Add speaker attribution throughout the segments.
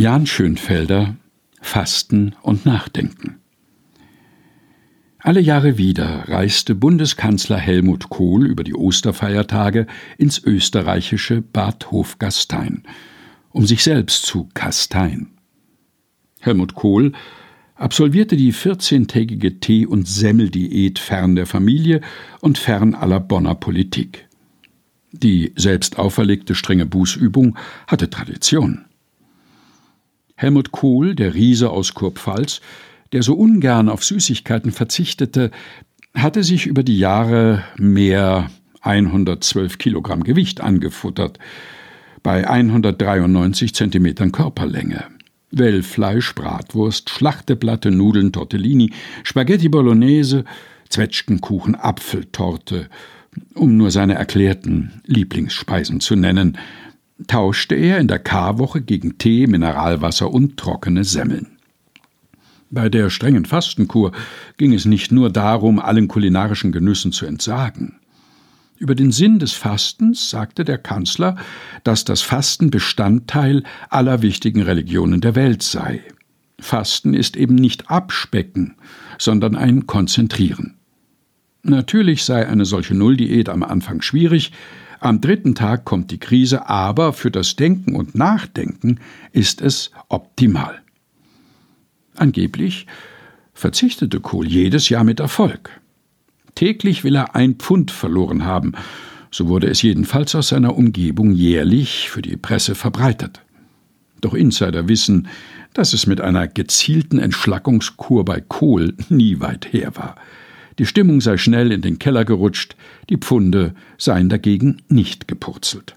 Speaker 1: Jan Schönfelder Fasten und Nachdenken. Alle Jahre wieder reiste Bundeskanzler Helmut Kohl über die Osterfeiertage ins österreichische Bad Hofgastein, um sich selbst zu kasteien. Helmut Kohl absolvierte die 14-tägige Tee- und Semmeldiät fern der Familie und fern aller Bonner Politik. Die selbst auferlegte strenge Bußübung hatte Tradition. Helmut Kohl, der Riese aus Kurpfalz, der so ungern auf Süßigkeiten verzichtete, hatte sich über die Jahre mehr 112 Kilogramm Gewicht angefuttert, bei 193 Zentimetern Körperlänge. Wellfleisch, Bratwurst, Schlachteplatte, Nudeln, Tortellini, Spaghetti Bolognese, Zwetschgenkuchen, Apfeltorte, um nur seine erklärten Lieblingsspeisen zu nennen, tauschte er in der Karwoche gegen Tee, Mineralwasser und trockene Semmeln. Bei der strengen Fastenkur ging es nicht nur darum, allen kulinarischen Genüssen zu entsagen. Über den Sinn des Fastens sagte der Kanzler, dass das Fasten Bestandteil aller wichtigen Religionen der Welt sei. Fasten ist eben nicht Abspecken, sondern ein Konzentrieren. Natürlich sei eine solche Nulldiät am Anfang schwierig, am dritten Tag kommt die Krise, aber für das Denken und Nachdenken ist es optimal. Angeblich verzichtete Kohl jedes Jahr mit Erfolg. Täglich will er ein Pfund verloren haben, so wurde es jedenfalls aus seiner Umgebung jährlich für die Presse verbreitet. Doch Insider wissen, dass es mit einer gezielten Entschlackungskur bei Kohl nie weit her war. Die Stimmung sei schnell in den Keller gerutscht, die Pfunde seien dagegen nicht gepurzelt.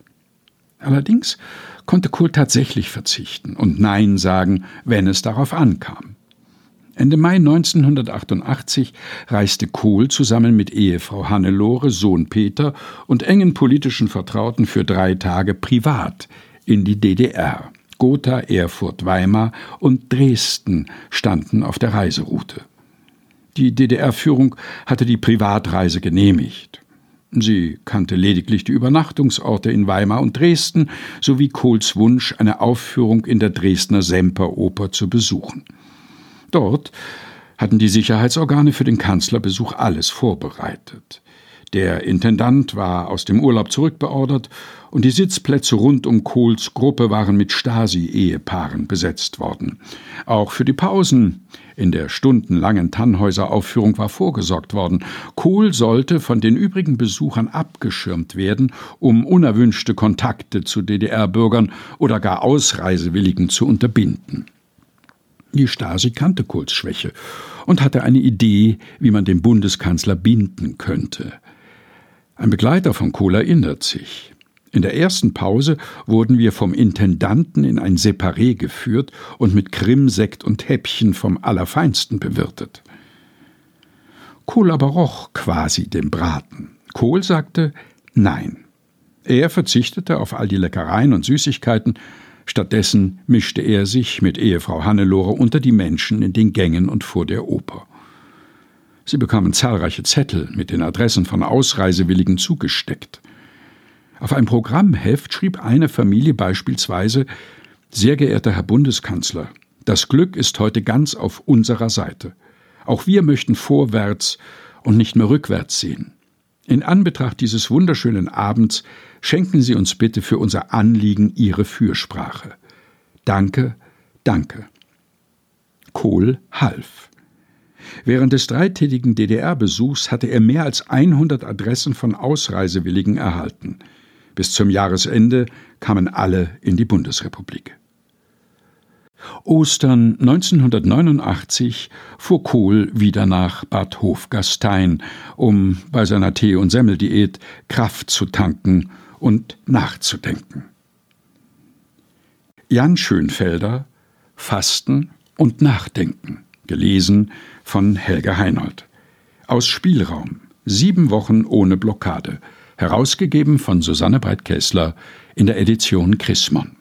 Speaker 1: Allerdings konnte Kohl tatsächlich verzichten und Nein sagen, wenn es darauf ankam. Ende Mai 1988 reiste Kohl zusammen mit Ehefrau Hannelore, Sohn Peter und engen politischen Vertrauten für drei Tage privat in die DDR. Gotha, Erfurt, Weimar und Dresden standen auf der Reiseroute. Die DDR-Führung hatte die Privatreise genehmigt. Sie kannte lediglich die Übernachtungsorte in Weimar und Dresden sowie Kohls Wunsch, eine Aufführung in der Dresdner Semperoper zu besuchen. Dort hatten die Sicherheitsorgane für den Kanzlerbesuch alles vorbereitet. Der Intendant war aus dem Urlaub zurückbeordert und die Sitzplätze rund um Kohls Gruppe waren mit Stasi-Ehepaaren besetzt worden. Auch für die Pausen in der stundenlangen Tannhäuser-Aufführung war vorgesorgt worden. Kohl sollte von den übrigen Besuchern abgeschirmt werden, um unerwünschte Kontakte zu DDR-Bürgern oder gar Ausreisewilligen zu unterbinden. Die Stasi kannte Kohls Schwäche und hatte eine Idee, wie man den Bundeskanzler binden könnte. Ein Begleiter von Kohl erinnert sich. In der ersten Pause wurden wir vom Intendanten in ein Separé geführt und mit Krimsekt und Häppchen vom Allerfeinsten bewirtet. Kohl aber roch quasi den Braten. Kohl sagte Nein. Er verzichtete auf all die Leckereien und Süßigkeiten, stattdessen mischte er sich mit Ehefrau Hannelore unter die Menschen in den Gängen und vor der Oper. Sie bekamen zahlreiche Zettel mit den Adressen von Ausreisewilligen zugesteckt. Auf ein Programmheft schrieb eine Familie beispielsweise Sehr geehrter Herr Bundeskanzler, das Glück ist heute ganz auf unserer Seite. Auch wir möchten vorwärts und nicht mehr rückwärts sehen. In Anbetracht dieses wunderschönen Abends schenken Sie uns bitte für unser Anliegen Ihre Fürsprache. Danke, danke. Kohl half. Während des dreitägigen DDR-Besuchs hatte er mehr als 100 Adressen von Ausreisewilligen erhalten. Bis zum Jahresende kamen alle in die Bundesrepublik. Ostern 1989 fuhr Kohl wieder nach Bad Hofgastein, um bei seiner Tee- und Semmeldiät Kraft zu tanken und nachzudenken. Jan Schönfelder Fasten und Nachdenken, gelesen von Helga Heinold. Aus Spielraum. Sieben Wochen ohne Blockade. Herausgegeben von Susanne Breit-Kessler in der Edition Chrismon.